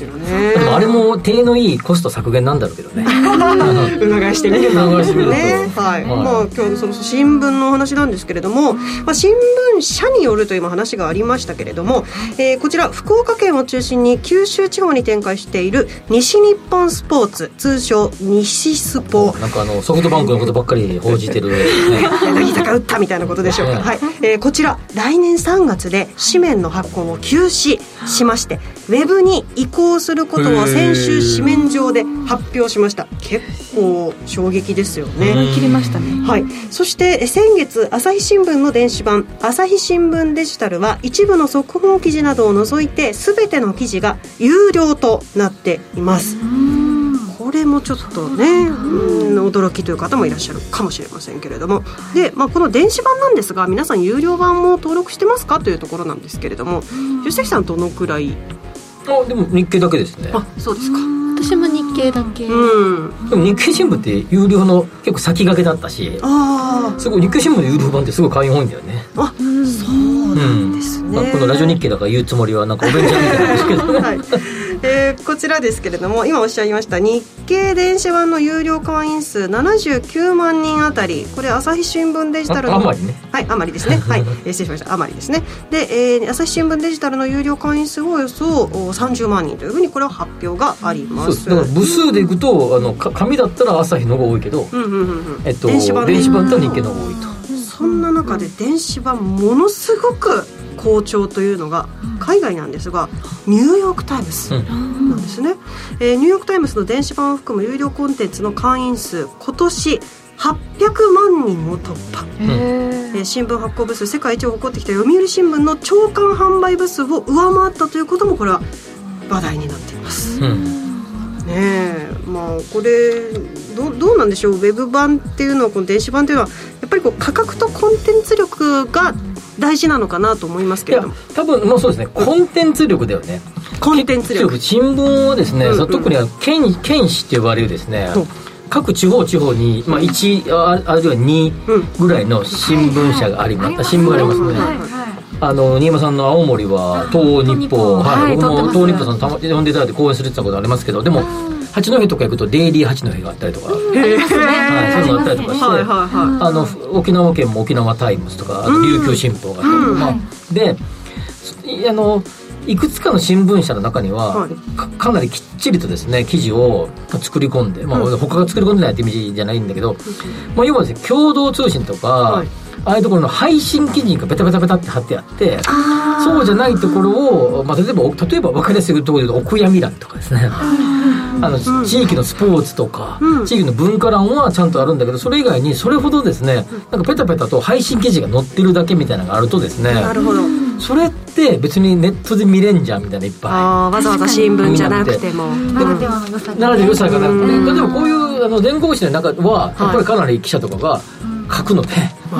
ですよね。あれも手のいいコスト削減なんだろうけどね。促してみる促してみるね。はい、はい、まあ今日のその新聞のお話なんですけれども、まあ、新聞社によるという話がありましたけれども、えー、こちら福岡県を中心に九州地方に展開している西日本スポーツ通称西スポ。なんかあのソフトバンクのことばっかり報じてる、ね、柳坂打ったみたいなことでしょうか、はい、えー、こちら来年3月で紙面の発行を休止しましてウェブに移行することを先週紙面上で発表しました。結構衝撃ですよね。切りましたね。はい。そして先月朝日新聞の電子版朝日新聞デジタルは一部の速報記事などを除いて全ての記事が有料となっています。ここれもちょっとね、うん、驚きという方もいらっしゃるかもしれませんけれども。で、まあ、この電子版なんですが皆さん有料版も登録してますか？というところなんですけれども。吉崎さんどのくらいあでも日経だけですね。あそうですか。私も日経だけ、うん。でも日経新聞って有料の結構先駆けだったしあすごい日経新聞の有料版ってすごい会員多いんだよね。ああそうなんですね、まあ、このラジオ日経だから言うつもりはなんかお弁当みたいなんですけどはいえーこちらですけれども今おっしゃいました日経電子版の有料会員数79万人あたり。これ朝日新聞デジタルのああまりね。はいあまりですね。はい、えー失礼しました。あまりですね。で、えー朝日新聞デジタルの有料会員数はおよそお30万人というふうにこれは発表がありまそうですす。だから部数でいくとあのか紙だったら朝日の方が多いけど、うんうんうんうん。えっと、電子版ね。電子版と日経の方が多いと。そんな中で電子版ものすごく好調というのが海外なんですがニューヨーク・タイムズなんですね、えーニューヨーク・タイムズの電子版を含む有料コンテンツの会員数今年800万人を突破、えー新聞発行部数世界一を誇ってきた読売新聞の朝刊販売部数を上回ったということもこれは話題になっています。うん。ねえまあこれどどうなんでしょう？ウェブ版っていうのはこの電子版っていうのはやっぱりこう価格とコンテンツ力が大事なのかなと思いますけれども。多分まあそうですね。コンテンツ力だよね。コンテンツ力。新聞はですね、うんうんその特に県県市って呼ばれるですね、う。ん各地方地方に、まあ、1ああるいは2ぐらいの新聞社があります、新聞がありますね、あの新山さんの青森は東奥日報、はい、はい僕も東奥日報さんたま呼んでいただいて講演するってことありますけどでも八戸とか行くとデイリー八戸があったりとか、はい、そういうのがあったりとかして、はいはいはあの沖縄県も沖縄タイムズとかあと琉球新報があったりとか、でいあのいくつかの新聞社の中には、はい。かかなりきっちりとですね記事を作り込んで、まあ、他が作り込んでないって意味じゃないんだけど、まあ、要はですね共同通信とか、はいああいうところの配信記事がベタベタベタって貼ってあってそうじゃないところを、まあ、例えば例えば分かりやすいところで言うとお悔やみ欄とかですね。あの、地域のスポーツとか、うん。地域の文化欄はちゃんとあるんだけどそれ以外にそれほどですねなんかペタペタと配信記事が載ってるだけみたいなのがあるとですね。いなるほど。それって別にネットで見れんじゃんみたいないっぱあーわざわざ新聞じゃなくても。ならではの良さがなくて、うん。例えばこういうあの全国紙の中はやっぱりかなり記者とかが書くので、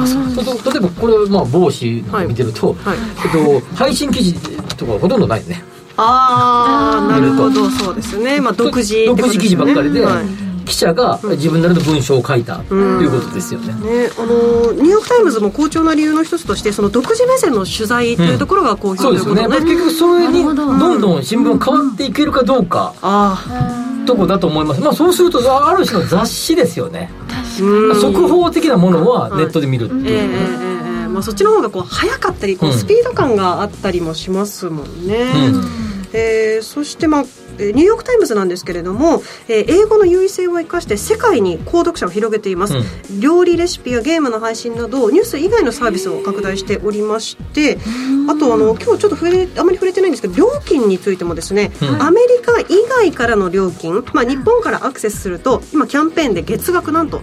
そう例えばこれまあ帽子見てると、はい。えっと、配信記事とかほとんどないね。ああなるほど。そうですね。まあ独自って独自記事ばっかりで、はい。記者が自分なりの文章を書いたということですよね、ね、あのニューヨーク・タイムズも好調な理由の一つとしてその独自目線の取材というところが好評そうですよね。ということで、結局それにど。どんどん新聞変わっていけるかどうかあとこだと思います。まあそうするとある種の雑誌ですよね。あうん速報的なものはネットで見るっていう、ええええええ。まあ、そっちの方がこう早かったりこううん。スピード感があったりもしますもんね、うん。えーそして、まあえーニューヨーク・タイムズなんですけれども、えー英語の優位性を生かして世界に購読者を広げています、料理レシピやゲームの配信などニュース以外のサービスを拡大しておりましてあとあの今日ちょっと触れあまり触れてないんですけど料金についてもですね、うんアメリカ以外からの料金、まあ、日本からアクセスすると今キャンペーンで月額なんと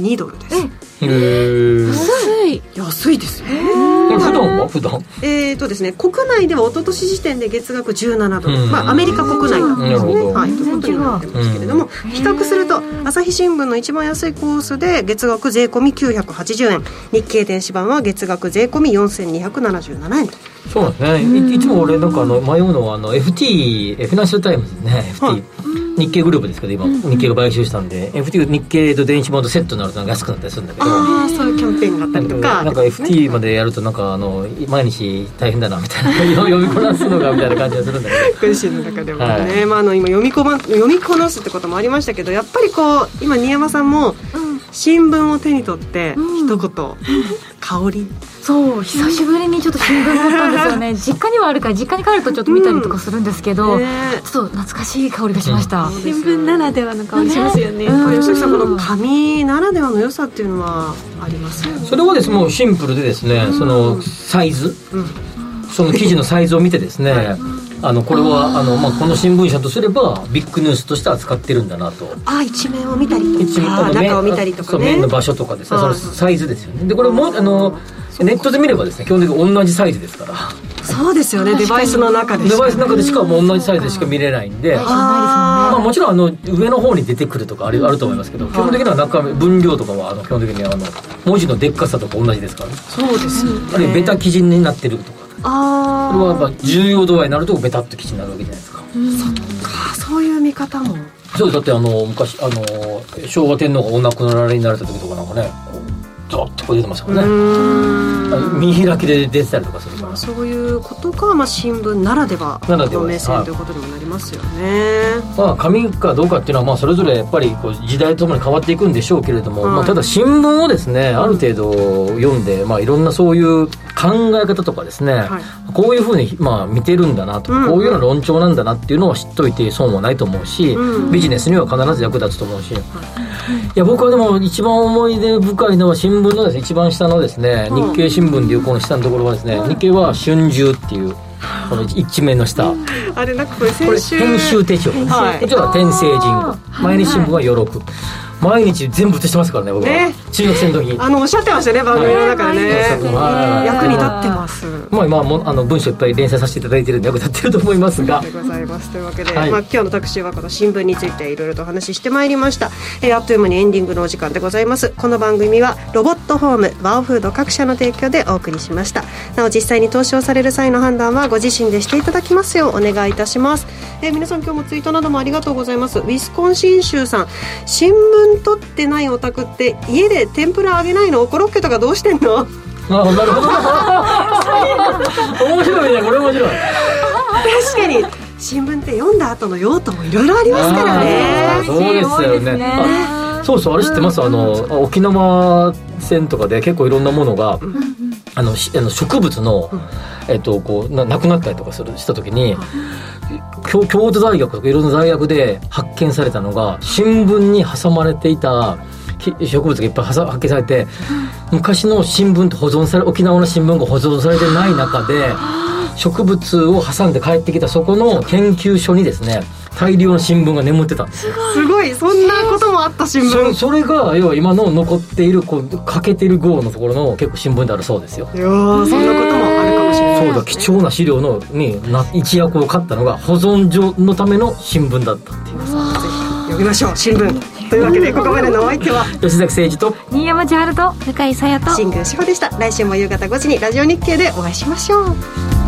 2ドルです。うん。へー。安い。安い。ですよねこれ普段は普段えーとですね、国内では一昨年時点で月額17ドル、まあ、アメリカ国内なんですね、はい、とい。うことになってますけれども、比較すると朝日新聞の一番安い。コースで月額税込み980円日経電子版は月額税込み4277円とそうですねいい。つも俺なんかあの迷うのはあの FT フィナンシャルタイムズね FT、はい。日経グループですけど今日経が買収したんで FT 日経と電子版とセットになると安くなったりするんだけどああそういうキャンペーンがあったりとか。なんか FT までやるとなんかあの毎日大変だなみたいな。読みこなすのがみたいな感じがするんだけど。ご自身の中でもね、はい。まあ、あの今読みこま読みこなすってこともありましたけどやっぱりこう今新山さんも新聞を手に取ってうん。一言、香りそう久しぶりにちょっと新聞持ったんですよね。実家にはあるから実家に帰るとちょっと見たりとかするんですけど、ね。ちょっと懐かしい香りがしました、新聞ならではの香りしますよね。うん。吉崎さんこの紙ならではの良さっていうのはあります？よねそれはですねもうシンプルでですね、そのサイズ、その記事のサイズを見てですね、あのこれはあの、まあ、この新聞社とすればビッグニュースとして扱ってるんだなと。あ一面を見たりと一面か中を見たりとかね。そう面の場所とかですねそはい。のサイズですよね。でこれもあのネットで見ればですね基本的に同じサイズですから。そうですよね。デバイスの中でデバイスの中でしかもう同じサイズでしか見れないんで、まあ、もちろんあの上の方に出てくるとかあるあると思いますけど基本的には中身分量とかはあの基本的にあの文字のでっかさとか同じですからね。そうですよね。あるいはベタ記事になってるとか。あこれはやっぱ重要度合いになるとベタっと記事になるわけじゃないですか。あそういう見方も。そうだってあの昔あの昭和天皇がお亡くなりになられた時とかなんかねドッとこう出てましたもんね。見開きで出てたりとかするからそういうことが、まあ、新聞ならではの目線ということにもなりますよね。まあ、紙かどうかっていうのは、まあ、それぞれやっぱりこう時代とともに変わっていくんでしょうけれども、はい。まあ、ただ新聞をですねある程度読んで、まあ、いろんなそういう考え方とかですね、はい。こういうふうに、まあ、見てるんだなとか、うんこういうような論調なんだなっていうのは知っといて損はないと思うし、うんビジネスには必ず役立つと思うし、い。や僕はでも一番思い出深いのは新聞のですね一番下のですね、日経新聞でいうこの下のところはですね、日経は春秋っていうこの一面の下、あれなんかこれこれ先週編集手帳、はい。こちらは天聖人毎日新聞は余録毎日全部写してますからね僕は、ね。中学生の時あのおっしゃってましたね番組の中でね、はい。役に立ってます。まあ今はもうあの文章いっぱい連載させていただいてるんで役立ってると思いますが。でございます。というわけで、はい。まあ、今日の特集はこの新聞についていろいろとお話ししてまいりました、えーあっという間にエンディングのお時間でございます。この番組はロボットホームワオフード各社の提供でお送りしました。なお実際に投資をされる際の判断はご自身でしていただきますようお願いいたします、えー皆さん今日もツイートなどもありがとうございます。ウィスコンシン州さん。新聞取ってないお宅って家で天ぷら揚げないの？コロッケとかどうしてんの？あなるほど。面白いね。これ面白い。確かに。新聞って読んだ後の用途もいろいろありますからね。そうですよね。あそうそうあれ知ってます？あの沖縄戦とかで結構いろんなものが、あのしあの植物の、えっと、こうな亡くなったりとかするした時に、京京都大学とかいろんな大学で発見されたのが新聞に挟まれていたき植物がいっぱい発見されて、昔の新聞と保存され沖縄の新聞が保存されてない中で植物を挟んで帰ってきたそこの研究所にですね大量の新聞が眠ってた。んですよすごい。そんなこともあった新聞。そそれが要は今の残っているこう欠けてる号のところの結構新聞であるそうですよ。いやーそんなこともあるかもしれないそうだ。貴重な資料のにな一役を買ったのが保存上のための新聞だったっていう。読みましょう。新聞。というわけでここまでのお相手は吉崎誠二と新山千春と向井さやと。新宮志保でした。来週も夕方5時にラジオ日経でお会いしましょう